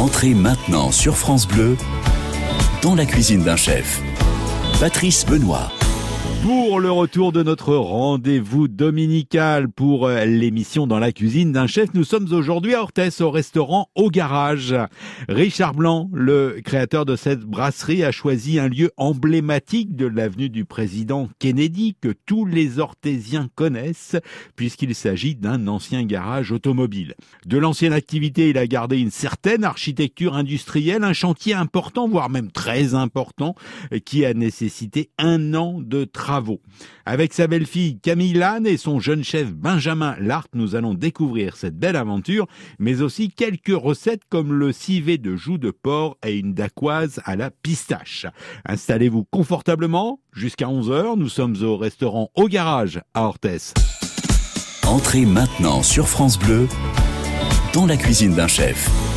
Entrez maintenant sur France Bleu dans la cuisine d'un chef. Patrice Benoît. Pour le retour de notre rendez-vous dominical pour euh, l'émission dans la cuisine d'un chef, nous sommes aujourd'hui à Orthès au restaurant Au Garage. Richard Blanc, le créateur de cette brasserie, a choisi un lieu emblématique de l'avenue du président Kennedy que tous les Orthésiens connaissent puisqu'il s'agit d'un ancien garage automobile. De l'ancienne activité, il a gardé une certaine architecture industrielle, un chantier important, voire même très important, qui a nécessité un an de travail avec sa belle-fille Camille Lannes et son jeune chef Benjamin Lart, nous allons découvrir cette belle aventure, mais aussi quelques recettes comme le civet de joue de porc et une dacquoise à la pistache. Installez-vous confortablement. Jusqu'à 11h, nous sommes au restaurant Au Garage à Orthès. Entrez maintenant sur France Bleu dans la cuisine d'un chef.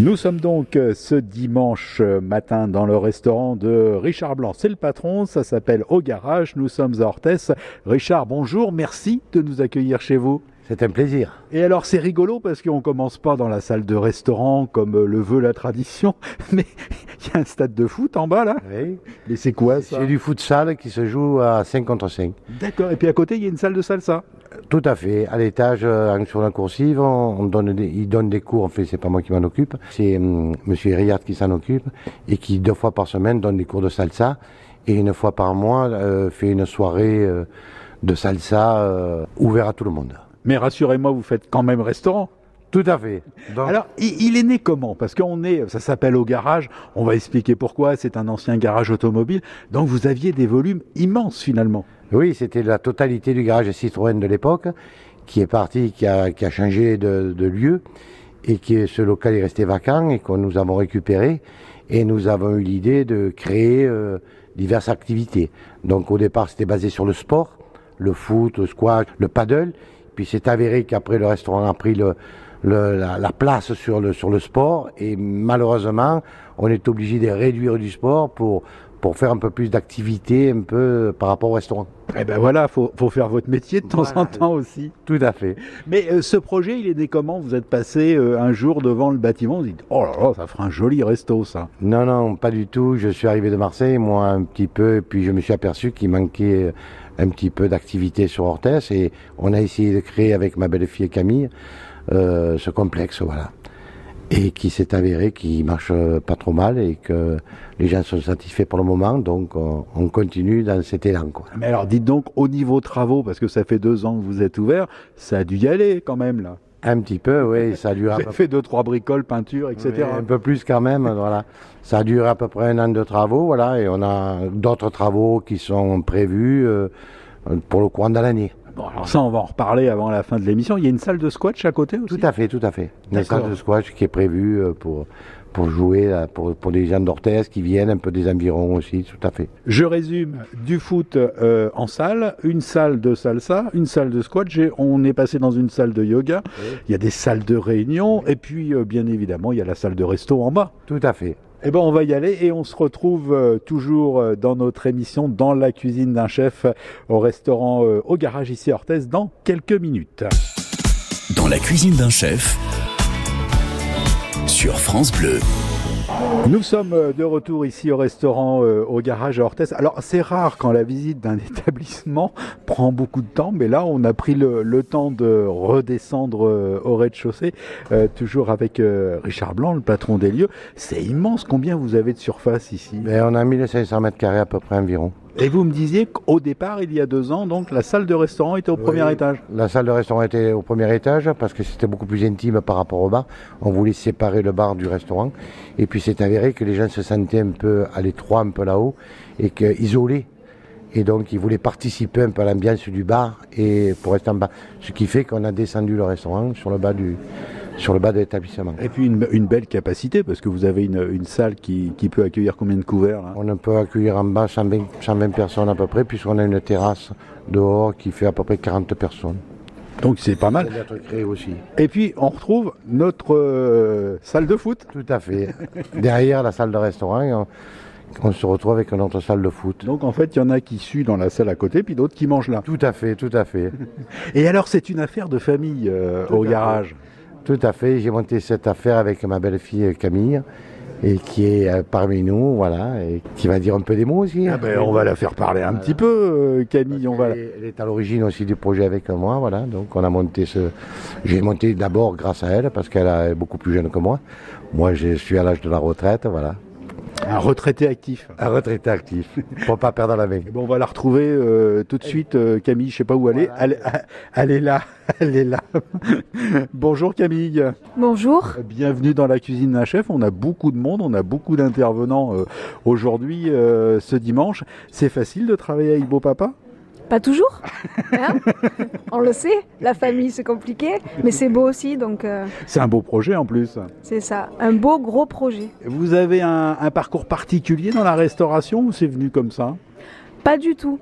Nous sommes donc euh, ce dimanche euh, matin dans le restaurant de Richard Blanc. C'est le patron, ça s'appelle Au Garage. Nous sommes à Orthès. Richard, bonjour, merci de nous accueillir chez vous. C'est un plaisir. Et alors c'est rigolo parce qu'on commence pas dans la salle de restaurant comme euh, le veut la tradition, mais il y a un stade de foot en bas là. Oui. Et c'est quoi ça? C'est du futsal qui se joue à 5 contre 5. D'accord. Et puis à côté il y a une salle de salsa. Tout à fait. À l'étage, euh, sur la coursive, on donne des, il donne des cours. En fait, c'est pas moi qui m'en occupe. C'est M. Monsieur qui s'en occupe et qui deux fois par semaine donne des cours de salsa et une fois par mois euh, fait une soirée euh, de salsa euh, ouvert à tout le monde. Mais rassurez-moi, vous faites quand même restaurant. Tout à fait. Donc, Alors, il, il est né comment? Parce qu'on est, ça s'appelle au garage. On va expliquer pourquoi. C'est un ancien garage automobile. Donc, vous aviez des volumes immenses finalement. oui, c'était la totalité du garage Citroën de l'époque qui est parti, qui a, qui a changé de, de lieu et qui ce local est resté vacant et que nous avons récupéré et nous avons eu l'idée de créer euh, diverses activités. Donc au départ c'était basé sur le sport, le foot, le squash, le paddle, puis c'est avéré qu'après le restaurant a pris le, le- la, la place sur le, sur le sport et malheureusement on est obligé de réduire du sport pour, pour faire un peu plus d'activité un peu par rapport au restaurant. Eh ben voilà, faut, faut faire votre métier de temps en temps aussi. Tout à fait. Mais euh, ce projet, il est né comment? Vous êtes passé euh, un jour devant le bâtiment, vous dites oh là là, ça fera un joli resto ça. Non, non, pas du tout. Je suis arrivé de Marseille, moi, un petit peu, et puis je me suis aperçu qu'il manquait euh, un petit peu d'activité sur Orthès, et on a essayé de créer avec ma belle-fille Camille euh, ce complexe, voilà. Et qui s'est avéré qu'il marche euh, pas trop mal et que les gens sont satisfaits pour le moment, donc on, on continue dans cet élan, quoi. Mais alors dites donc au niveau travaux, parce que ça fait deux ans que vous êtes ouvert, ça a dû y aller quand même là. Un petit peu, oui, ça dure à Vous avez fait deux trois bricoles, peinture, etc. Oui, un peu plus quand même, voilà. Ça a duré à peu près un an de travaux, voilà, et on a d'autres travaux qui sont prévus euh, pour le courant de l'année. Bon alors ça, on va en reparler avant la fin de l'émission. Il y a une salle de squash à côté aussi. Tout à fait, tout à fait. Une salle de squash qui est prévue euh, pour, pour jouer, là, pour, pour des gens d'Orthès qui viennent, un peu des environs aussi, tout à fait. Je résume du foot euh, en salle, une salle de salsa, une salle de squat. J'ai- On est passé dans une salle de yoga. Il y a des salles de réunion et puis euh, bien évidemment il y a la salle de resto en bas. Tout à fait. Eh ben on va y aller et on se retrouve euh, toujours euh, dans notre émission dans la cuisine d'un chef au restaurant euh, au garage ici à Orthès dans quelques minutes. Dans la cuisine d'un chef sur France Bleu. Nous sommes euh, de retour ici au restaurant euh, au garage à Orthès. Alors c'est rare quand la visite d'un établissement prend beaucoup de temps, mais là on a pris le, temps de redescendre euh, au rez-de-chaussée, toujours avec Richard Blanc, le patron des lieux. C'est immense. Combien vous avez de surface ici? Mais on a 1500 mètres carrés à peu près environ. Et vous me disiez qu'au départ, il y a deux ans, donc la salle de restaurant était au premier étage. La salle de restaurant était au premier étage parce que c'était beaucoup plus intime par rapport au bar. On voulait séparer le bar du restaurant. Et puis c'est avéré que les gens se sentaient un peu à l'étroit, un peu là-haut, et que isolés. Et donc ils voulaient participer un peu à l'ambiance du bar et pour rester en bas. Ce qui fait qu'on a descendu le restaurant sur le bas du sur le bas de l'établissement. Et puis une, une belle capacité, parce que vous avez une, une salle qui, qui peut accueillir combien de couverts là? On peut accueillir en bas 120, 120 personnes à peu près, puisqu'on a une terrasse dehors qui fait à peu près 40 personnes. Donc c'est pas mal. aussi. Et puis on retrouve notre euh, salle de foot. Tout à fait. Derrière la salle de restaurant, on, on se retrouve avec notre salle de foot. Donc en fait, il y en a qui suent dans la salle à côté, puis d'autres qui mangent là. Tout à fait, tout à fait. Et alors, c'est une affaire de famille euh, au fait. Tout à fait, j'ai monté cette affaire avec ma belle-fille Camille et qui est euh, parmi nous, voilà, et qui va dire un peu des mots aussi. Ah ben, on va la faire parler un petit peu, euh, Camille. On va... elle, est, elle est à l'origine aussi du projet avec moi, voilà. Donc on a monté ce. J'ai monté d'abord grâce à elle parce qu'elle est beaucoup plus jeune que moi. Moi, je suis à l'âge de la retraite, voilà. Un retraité actif. Un retraité actif, pour pas perdre la main. Eh ben, on va la retrouver euh, tout de suite, euh, Camille. Je sais pas où elle est. Elle, elle est là, elle est là. Bonjour Camille. Bonjour. Bienvenue dans la cuisine d'un chef. On a beaucoup de monde, on a beaucoup d'intervenants euh, aujourd'hui, euh, ce dimanche. C'est facile de travailler avec beau papa? Pas toujours. Hein On le sait, la famille c'est compliqué, mais c'est beau aussi, donc euh, C'est un beau projet en plus. c'est ça. Un beau gros projet. Vous avez un, un parcours particulier dans la restauration ou c'est venu comme ça? Pas du tout.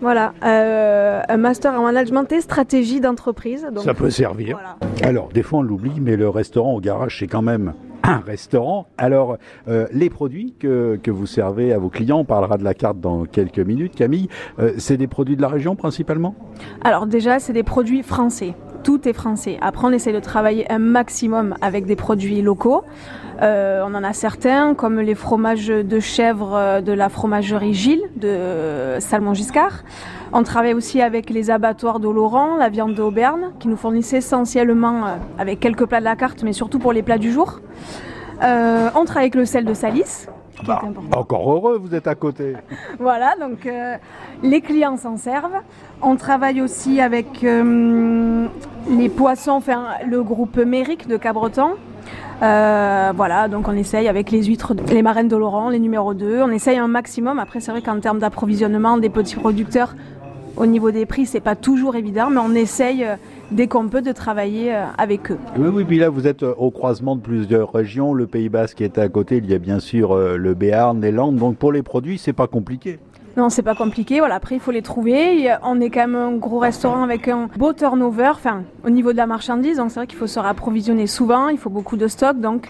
Voilà, euh, un master en management et stratégie d'entreprise. Ça peut servir. Voilà. Alors, des fois on l'oublie, mais le restaurant au garage, c'est quand même un restaurant. Alors, euh, les produits que, que vous servez à vos clients, on parlera de la carte dans quelques minutes, Camille, euh, c'est des produits de la région principalement? Alors déjà, c'est des produits français. Tout est français. Après, on essaie de travailler un maximum avec des produits locaux. Euh, on en a certains, comme les fromages de chèvre euh, de la fromagerie Gilles de Salmon Giscard. On travaille aussi avec les abattoirs de Laurent, la viande d'Auberne, qui nous fournissent essentiellement euh, avec quelques plats de la carte, mais surtout pour les plats du jour. Euh, on travaille avec le sel de Salis, qui est important. Encore heureux, vous êtes à côté. Voilà, donc euh, les clients s'en servent. On travaille aussi avec euh, les poissons, enfin le groupe Méric de Cabreton. Voilà, donc on essaye avec les huîtres, les marraines de Laurent, les numéros 2. On essaye un maximum. Après, c'est vrai qu'en termes d'approvisionnement des petits producteurs, au niveau des prix, c'est pas toujours évident, mais on essaye euh, dès qu'on peut de travailler euh, avec eux. Oui, oui, puis là, vous êtes euh, au croisement de plusieurs régions. Le Pays Basque est à côté. Il y a bien sûr le Béarn, les Landes. Donc, pour les produits, c'est pas compliqué. Non, c'est pas compliqué. Voilà, après il faut les trouver. On est quand même un gros restaurant avec un beau turnover, enfin au niveau de la marchandise. Donc c'est vrai qu'il faut se rapprovisionner souvent. Il faut beaucoup de stock, donc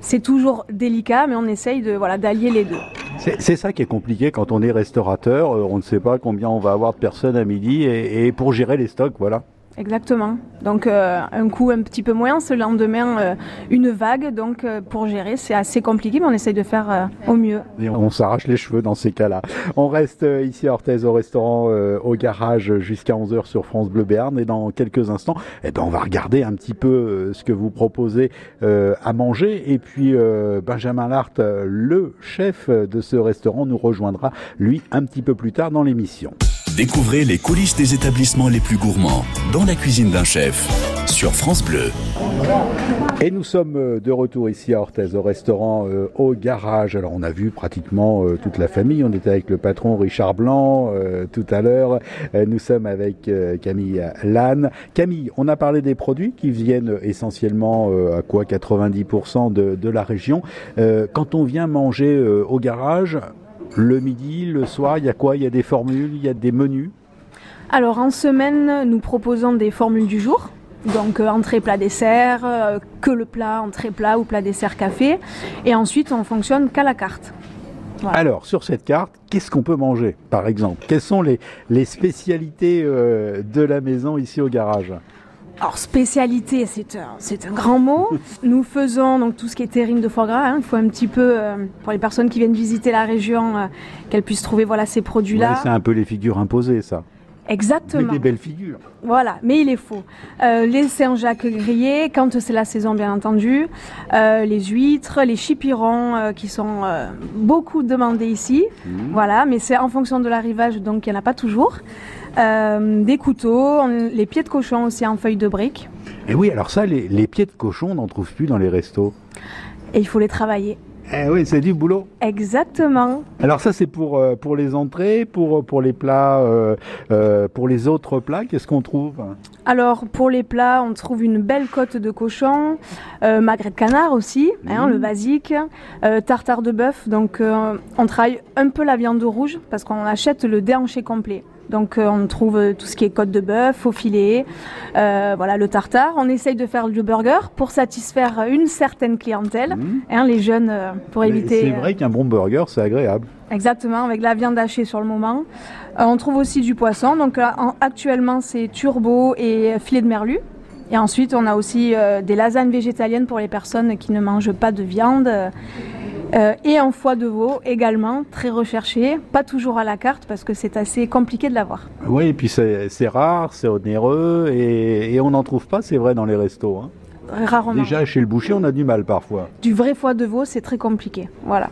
c'est toujours délicat, mais on essaye de voilà d'allier les deux. C'est ça qui est compliqué quand on est restaurateur. euh, on ne sait pas combien on va avoir de personnes à midi et pour gérer les stocks, voilà. Exactement. Donc euh, un coup un petit peu moins, ce lendemain euh, une vague. Donc euh, pour gérer, c'est assez compliqué, mais on essaye de faire au mieux. On, s'arrache les cheveux dans ces cas-là. On reste ici à Orthez au restaurant au garage jusqu'à 11h sur France Bleu Béarn et dans quelques instants, eh ben, on va regarder un petit peu ce que vous proposez à manger et puis Benjamin Lart, le chef de ce restaurant, nous rejoindra lui un petit peu plus tard dans l'émission. Découvrez les coulisses des établissements les plus gourmands dans la cuisine d'un chef sur France Bleu. Et nous sommes euh, de retour ici à Orthez au restaurant euh, au garage. Alors on a vu pratiquement euh, toute la famille. On était avec le patron Richard Blanc tout à l'heure. Nous sommes avec Camille Lannes. Camille, on a parlé des produits qui viennent essentiellement à quoi 90% de, la région. Quand on vient manger au garage, le midi, le soir, il y a quoi? Il y a des formules, il y a des menus? Alors en semaine, nous proposons des formules du jour. Donc euh, entrée, plat, dessert, euh, que le plat, entrée, plat ou plat, dessert, café. Et ensuite, on fonctionne qu'à la carte. Voilà. Alors, sur cette carte, qu'est-ce qu'on peut manger, par exemple? Quelles sont les, les spécialités euh, de la maison ici au garage? Alors spécialité, c'est un, c'est un grand mot. Nous faisons donc tout ce qui est terrine de foie gras. hein. Il faut un petit peu, euh, pour les personnes qui viennent visiter la région, euh, qu'elles puissent trouver voilà ces Ouais, produits-là. C'est un peu les figures imposées, ça. Mais Exactement. des belles figures. Voilà, mais il est faux. Euh, les Saint-Jacques grillés, quand c'est la saison bien entendu, euh, les huîtres, les chipirons euh, qui sont beaucoup demandés ici. Voilà, mais c'est en fonction de l'arrivage, donc il n'y en a pas toujours. Euh, des couteaux, les pieds de cochon aussi en feuilles de briques. Et oui, alors ça, les, les pieds de cochon, on n'en trouve plus dans les restos. Et il faut les travailler. Eh oui, c'est du boulot. Exactement. Alors ça, c'est pour, euh, pour les entrées, pour, pour les plats, euh, euh, pour les autres plats, qu'est-ce qu'on trouve? Alors pour les plats, on trouve une belle côte de cochon, magret de canard aussi, hein, le basique, euh, tartare de bœuf. Donc on travaille un peu la viande rouge parce qu'on achète le déhanché complet. Donc euh, on trouve euh, tout ce qui est côte de bœuf, faux filet, euh, voilà le tartare. On essaye de faire du burger pour satisfaire une certaine clientèle, hein, les jeunes pour Mais éviter. C'est vrai qu'un bon burger, c'est agréable. Exactement, avec la viande hachée sur le moment. Euh, on trouve aussi du poisson. Donc là, en- actuellement, c'est turbo et filet de merlu. Et ensuite, on a aussi des lasagnes végétaliennes pour les personnes qui ne mangent pas de viande. Et un foie de veau également, très recherché, pas toujours à la carte parce que c'est assez compliqué de l'avoir. Oui, et puis c'est rare, c'est onéreux et, et on n'en trouve pas, c'est vrai, dans les restos. Hein. Rarement. Déjà, chez le boucher, on a du mal parfois. Du vrai foie de veau, c'est très compliqué. Voilà.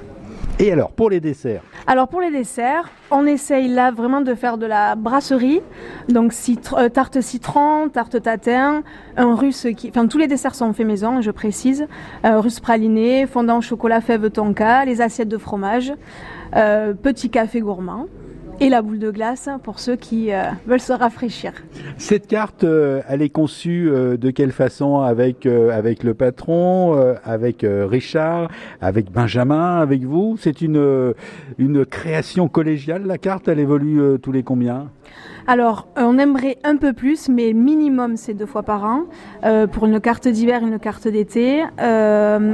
Et alors, pour les desserts Alors, pour les desserts, on essaye là vraiment de faire de la brasserie. Donc, euh, tarte citron, tarte tatin, un russe qui. Enfin, tous les desserts sont faits maison, je précise. Euh, russe praliné, fondant chocolat fève tonka, les assiettes de fromage, euh, petit café gourmand et la boule de glace pour ceux qui euh, veulent se rafraîchir. Cette carte, euh, elle est conçue euh, de quelle façon? Avec avec le patron, avec Richard, avec Benjamin, avec vous? C'est une une création collégiale la carte, elle évolue tous les combien? Alors, on aimerait un peu plus, mais minimum c'est deux fois par an pour une carte d'hiver, une carte d'été.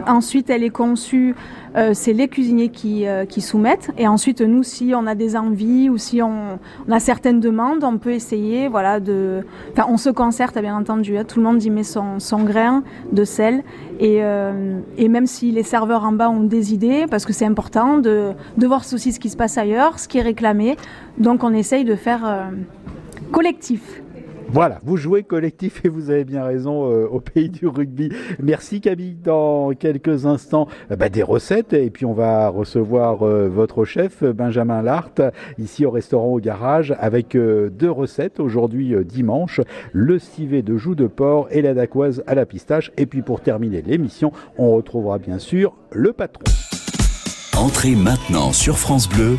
ensuite, elle est conçue euh, c'est les cuisiniers qui, euh, qui, soumettent. Et ensuite, nous, si on a des envies ou si on, a certaines demandes, on peut essayer, voilà, de. Enfin, on se concerte, bien entendu. Hein. Tout le monde y met son, grain de sel. Et, euh, et, même si les serveurs en bas ont des idées, parce que c'est important de, de voir aussi ce qui se passe ailleurs, ce qui est réclamé. Donc, on essaye de faire collectif. Voilà, vous jouez collectif et vous avez bien raison euh, au pays du rugby. Merci Camille. Dans quelques instants, euh, bah, des recettes et puis on va recevoir euh, votre chef Benjamin Lart ici au restaurant au garage avec deux recettes aujourd'hui dimanche le civet de joue de porc et la dacquoise à la pistache. Et puis pour terminer l'émission, on retrouvera bien sûr le patron. Entrez maintenant sur France Bleu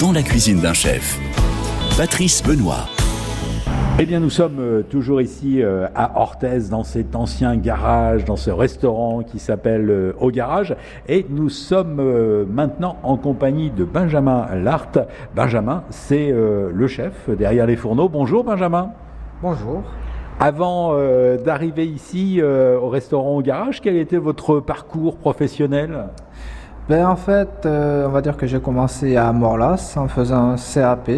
dans la cuisine d'un chef. Patrice Benoît. Eh bien, nous sommes euh, toujours ici euh, à Orthez, dans cet ancien garage, dans ce restaurant qui s'appelle euh, Au Garage. Et nous sommes maintenant en compagnie de Benjamin Lart. Benjamin, c'est le chef derrière les fourneaux. Bonjour Benjamin. Bonjour. Avant d'arriver ici au restaurant Au Garage, quel était votre parcours professionnel? Ben, En fait, on va dire que j'ai commencé à Morlas en faisant un CAP.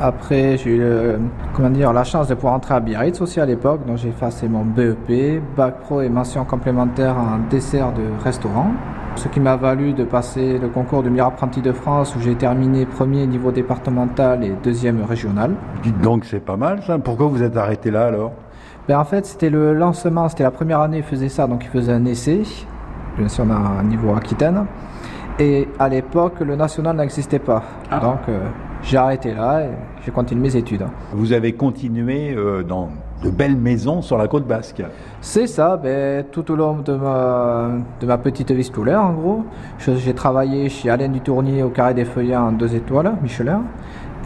Après, j'ai eu comment dire, la chance de pouvoir entrer à Biarritz aussi à l'époque. Donc j'ai fait mon BEP, Bac Pro et mention complémentaire en dessert de restaurant. Ce qui m'a valu de passer le concours de meilleur apprenti de France où j'ai terminé premier niveau départemental et deuxième régional. Dites donc, c'est pas mal ça. Pourquoi vous êtes arrêté là alors? Ben, En fait, c'était le lancement, c'était la première année il faisait ça, donc il faisait un essai. Bien sûr, on a un niveau Aquitaine. Et à l'époque, le national n'existait pas. Ah. Donc, euh, j'ai arrêté là et j'ai continué mes études. Vous avez continué euh, dans de belles maisons sur la côte basque C'est ça, ben, tout au long de ma, de ma petite vie scolaire en gros. J'ai travaillé chez Alain Dutournier au Carré des Feuillants en deux étoiles, Michelin,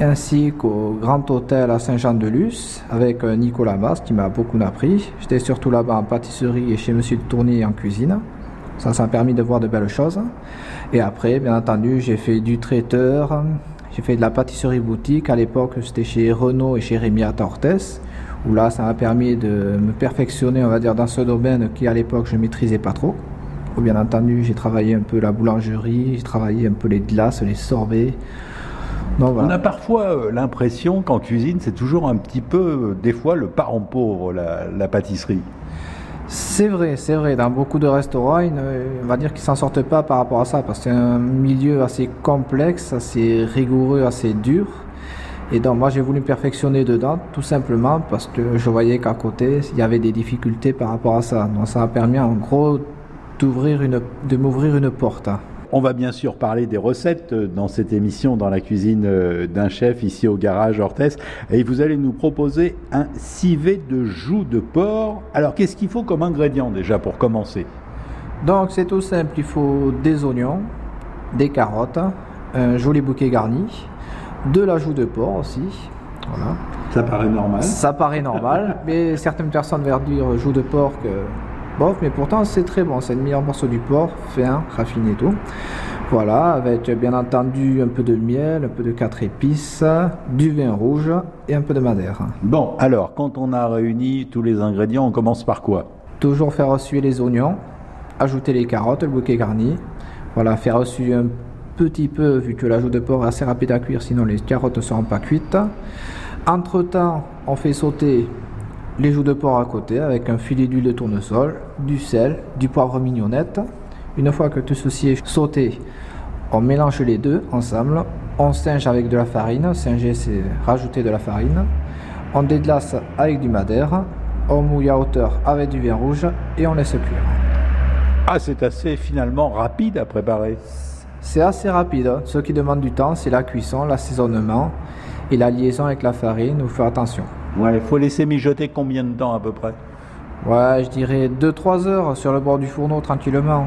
ainsi qu'au Grand Hôtel à Saint-Jean-de-Luz avec euh, Nicolas Mas qui m'a beaucoup appris. J'étais surtout là-bas en pâtisserie et chez Monsieur Dutournier en cuisine. Ça, ça m'a permis de voir de belles choses. Et après, bien entendu, j'ai fait du traiteur, j'ai fait de la pâtisserie boutique. À l'époque, c'était chez Renault et chez Rémi à Tortes, où là, ça m'a permis de me perfectionner, on va dire, dans ce domaine qui, à l'époque, je maîtrisais pas trop. Bien entendu, j'ai travaillé un peu la boulangerie, j'ai travaillé un peu les glaces, les sorbets. On a parfois euh, l'impression qu'en cuisine, c'est toujours un petit peu, euh, des fois, le parent pauvre, la pâtisserie. C'est vrai, c'est vrai. Dans beaucoup de restaurants, on va dire qu'ils s'en sortent pas par rapport à ça, parce que c'est un milieu assez complexe, assez rigoureux, assez dur. Et donc moi j'ai voulu me perfectionner dedans, tout simplement parce que je voyais qu'à côté il y avait des difficultés par rapport à ça. Donc ça a permis en gros d'ouvrir une, de m'ouvrir une porte. On va bien sûr parler des recettes euh, dans cette émission dans la cuisine euh, d'un chef ici au garage Orthès et vous allez nous proposer un civet de joues de porc. Alors qu'est-ce qu'il faut comme ingrédient déjà pour commencer? Donc c'est tout simple, il faut des oignons, des carottes, un joli bouquet garni, de la joue de porc aussi. Voilà. Ça paraît normal. Ça paraît normal, mais certaines personnes vont dire joue de porc bof, mais pourtant c'est très bon. C'est le meilleur morceau du porc, fin, raffiné tout. Voilà, avec bien entendu un peu de miel, un peu de quatre épices, du vin rouge et un peu de madère. Bon, alors, quand on a réuni tous les ingrédients, on commence par quoi? Toujours faire suer les oignons, ajouter les carottes, le bouquet garni. Voilà, faire suer un petit peu, vu que la joue de porc est assez rapide à cuire, sinon les carottes ne seront pas cuites. Entre temps, on fait sauter les joues de porc à côté avec un filet d'huile de tournesol, du sel, du poivre mignonnette. Une fois que tout ceci est sauté, on mélange les deux ensemble. On singe avec de la farine. Singer, c'est rajouter de la farine. On déglace avec du madère. On mouille à hauteur avec du vin rouge et on laisse cuire. Ah, c'est assez finalement rapide à préparer. C'est assez rapide. Ce qui demande du temps, c'est la cuisson, l'assaisonnement et la liaison avec la farine. Il faut faire attention. Ouais, il faut laisser mijoter combien de temps à peu près Ouais, je dirais 2-3 heures sur le bord du fourneau tranquillement.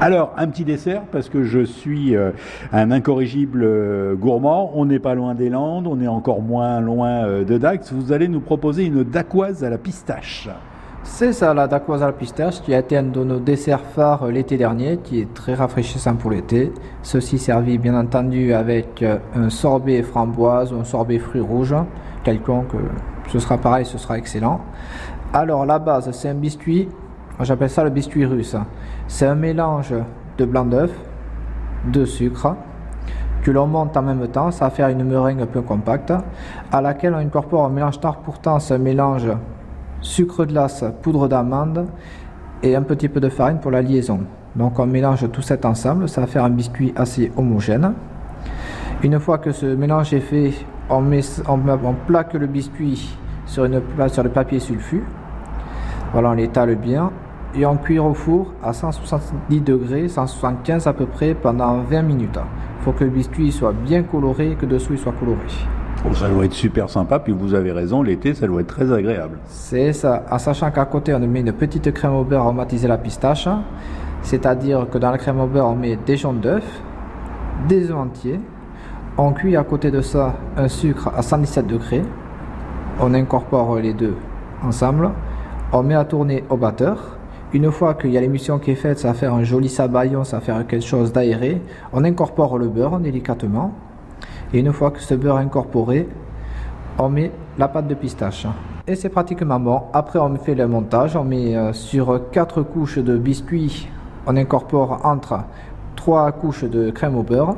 Alors, un petit dessert, parce que je suis euh, un incorrigible euh, gourmand. On n'est pas loin des Landes, on est encore moins loin euh, de Dax. Vous allez nous proposer une dacquoise à la pistache. C'est ça, la dacquoise à la pistache, qui a été un de nos desserts phares l'été dernier, qui est très rafraîchissant pour l'été. Ceci servi bien entendu avec un sorbet framboise ou un sorbet fruits rouges, quelconque. Ce sera pareil, ce sera excellent. Alors, la base, c'est un biscuit J'appelle ça le biscuit russe. C'est un mélange de blanc d'œuf, de sucre, que l'on monte en même temps, ça va faire une meringue un peu compacte, à laquelle on incorpore un mélange tard pourtant, c'est un mélange sucre glace, poudre d'amande et un petit peu de farine pour la liaison. Donc on mélange tout cet ensemble, ça va faire un biscuit assez homogène. Une fois que ce mélange est fait, on, met, on, plaque le biscuit sur, une, sur le papier sulfu. Voilà, on l'étale bien et en cuire au four à 170 degrés, 175 à peu près pendant 20 minutes. Il faut que le biscuit soit bien coloré et que dessous il soit coloré. ça doit être super sympa, puis vous avez raison, l'été ça doit être très agréable. C'est ça, en sachant qu'à côté on met une petite crème au beurre aromatisée la pistache, c'est-à-dire que dans la crème au beurre on met des jaunes d'œufs, des œufs entiers, on cuit à côté de ça un sucre à 117 degrés, on incorpore les deux ensemble, on met à tourner au batteur, une fois qu'il y a l'émission qui est faite, ça va faire un joli sabayon, ça va faire quelque chose d'aéré. On incorpore le beurre délicatement. Et une fois que ce beurre est incorporé, on met la pâte de pistache. Et c'est pratiquement bon. Après, on fait le montage. On met euh, sur quatre couches de biscuits, on incorpore entre trois couches de crème au beurre.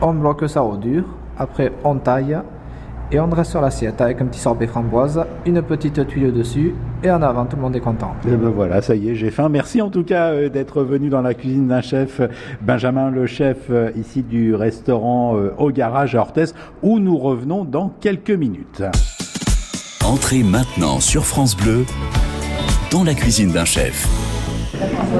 On bloque ça au dur. Après, on taille et on dresse sur l'assiette avec un petit sorbet framboise, une petite tuile dessus et en avant, tout le monde est content. Et ben voilà, ça y est, j'ai faim. Merci en tout cas euh, d'être venu dans la cuisine d'un chef, Benjamin le chef euh, ici du restaurant euh, au garage à Orthès où nous revenons dans quelques minutes. Entrez maintenant sur France Bleu dans la cuisine d'un chef.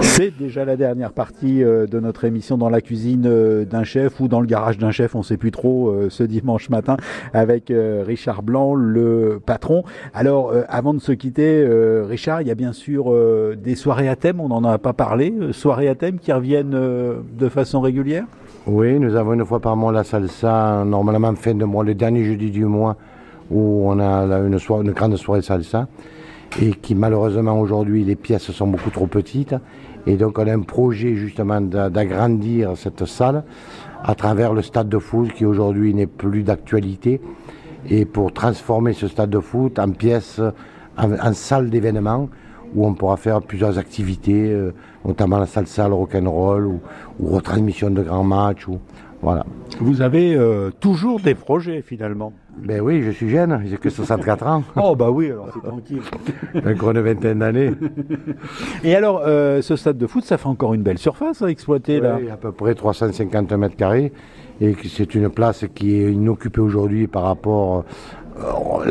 C'est déjà la dernière partie euh, de notre émission dans la cuisine euh, d'un chef ou dans le garage d'un chef, on ne sait plus trop, euh, ce dimanche matin avec Richard Blanc, le patron. Alors, avant de se quitter, Richard, il y a bien sûr des soirées à thème, on n'en a pas parlé, soirées à thème qui reviennent de façon régulière? Oui, nous avons une fois par mois la salsa, normalement fin de mois, le dernier jeudi du mois, où on a une, soirée, une grande soirée salsa et qui malheureusement aujourd'hui les pièces sont beaucoup trop petites et donc on a un projet justement d'agrandir cette salle à travers le stade de foot qui aujourd'hui n'est plus d'actualité et pour transformer ce stade de foot en pièce, en, salle d'événement où on pourra faire plusieurs activités, euh, notamment la salsa, le rock'n'roll ou, ou retransmission de grands matchs. Voilà. Vous avez euh, toujours des projets finalement ben oui, je suis jeune, j'ai que 64 ans. Oh bah oui, alors c'est tranquille. Encore une vingtaine d'années. Et alors, euh, ce stade de foot, ça fait encore une belle surface à exploiter là Oui, à peu près 350 mètres carrés. Et c'est une place qui est inoccupée aujourd'hui par rapport euh,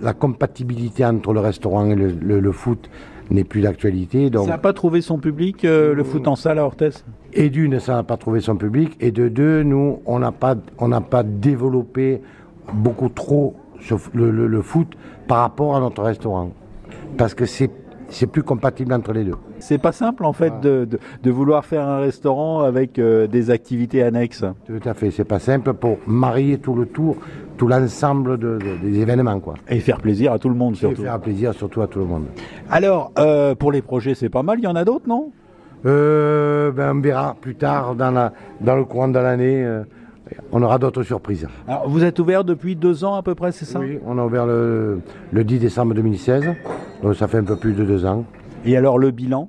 la, compatibilité entre le restaurant et le, foot n'est plus d'actualité. Ça n'a pas trouvé son public, euh, le foot en salle à Orthès? Et d'une, ça n'a pas trouvé son public. Et de deux, nous, on n'a pas, pas développé beaucoup trop le, foot par rapport à notre restaurant. Parce que c'est c'est plus compatible entre les deux. C'est pas simple en fait de, de, vouloir faire un restaurant avec euh, des activités annexes. Tout à fait, c'est pas simple pour marier tout le tour, tout l'ensemble de, des événements quoi. Et faire plaisir à tout le monde surtout. Et faire plaisir surtout à tout le monde. Alors euh, pour les projets c'est pas mal, il y en a d'autres non? Euh, ben, On verra plus tard dans, la, dans le courant de l'année on aura d'autres surprises. Alors, vous êtes ouvert depuis deux ans à peu près, c'est ça? Oui, on a ouvert le, 10 décembre 2016, donc ça fait un peu plus de deux ans. Et alors le bilan?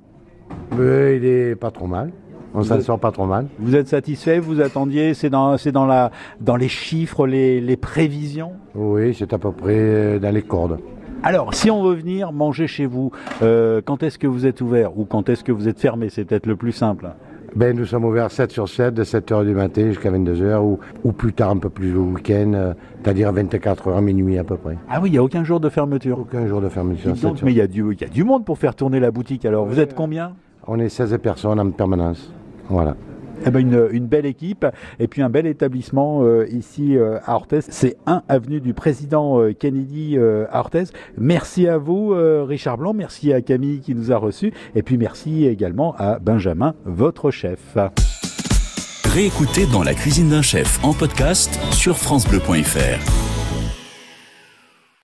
Il est pas trop mal. On s'en sort pas trop mal. Vous êtes satisfait? Vous attendiez? C'est dans, dans, la, dans les chiffres, les, les prévisions? Oui, c'est à peu près dans les cordes. Alors, si on veut venir manger chez vous, euh, quand est-ce que vous êtes ouvert ou quand est-ce que vous êtes fermé? C'est peut-être le plus simple. Ben, nous sommes ouverts 7 sur 7, de 7h du matin jusqu'à 22h, ou, ou plus tard, un peu plus le week-end, euh, c'est-à-dire 24h, minuit à peu près. Ah oui, il n'y a aucun jour de fermeture. Aucun jour de fermeture. Dis donc, 7 sur mais il y, a du- il y a du monde pour faire tourner la boutique. Alors, vous êtes combien? On est 16 personnes en permanence. Voilà. Eh ben une, belle équipe et puis un bel établissement euh, ici euh, à Orthez. C'est 1 avenue du président euh, Kennedy à Orthez. Merci à vous Richard Blanc, merci à Camille qui nous a reçus et puis merci également à Benjamin, votre chef. Réécoutez dans la cuisine d'un chef en podcast sur francebleu.fr.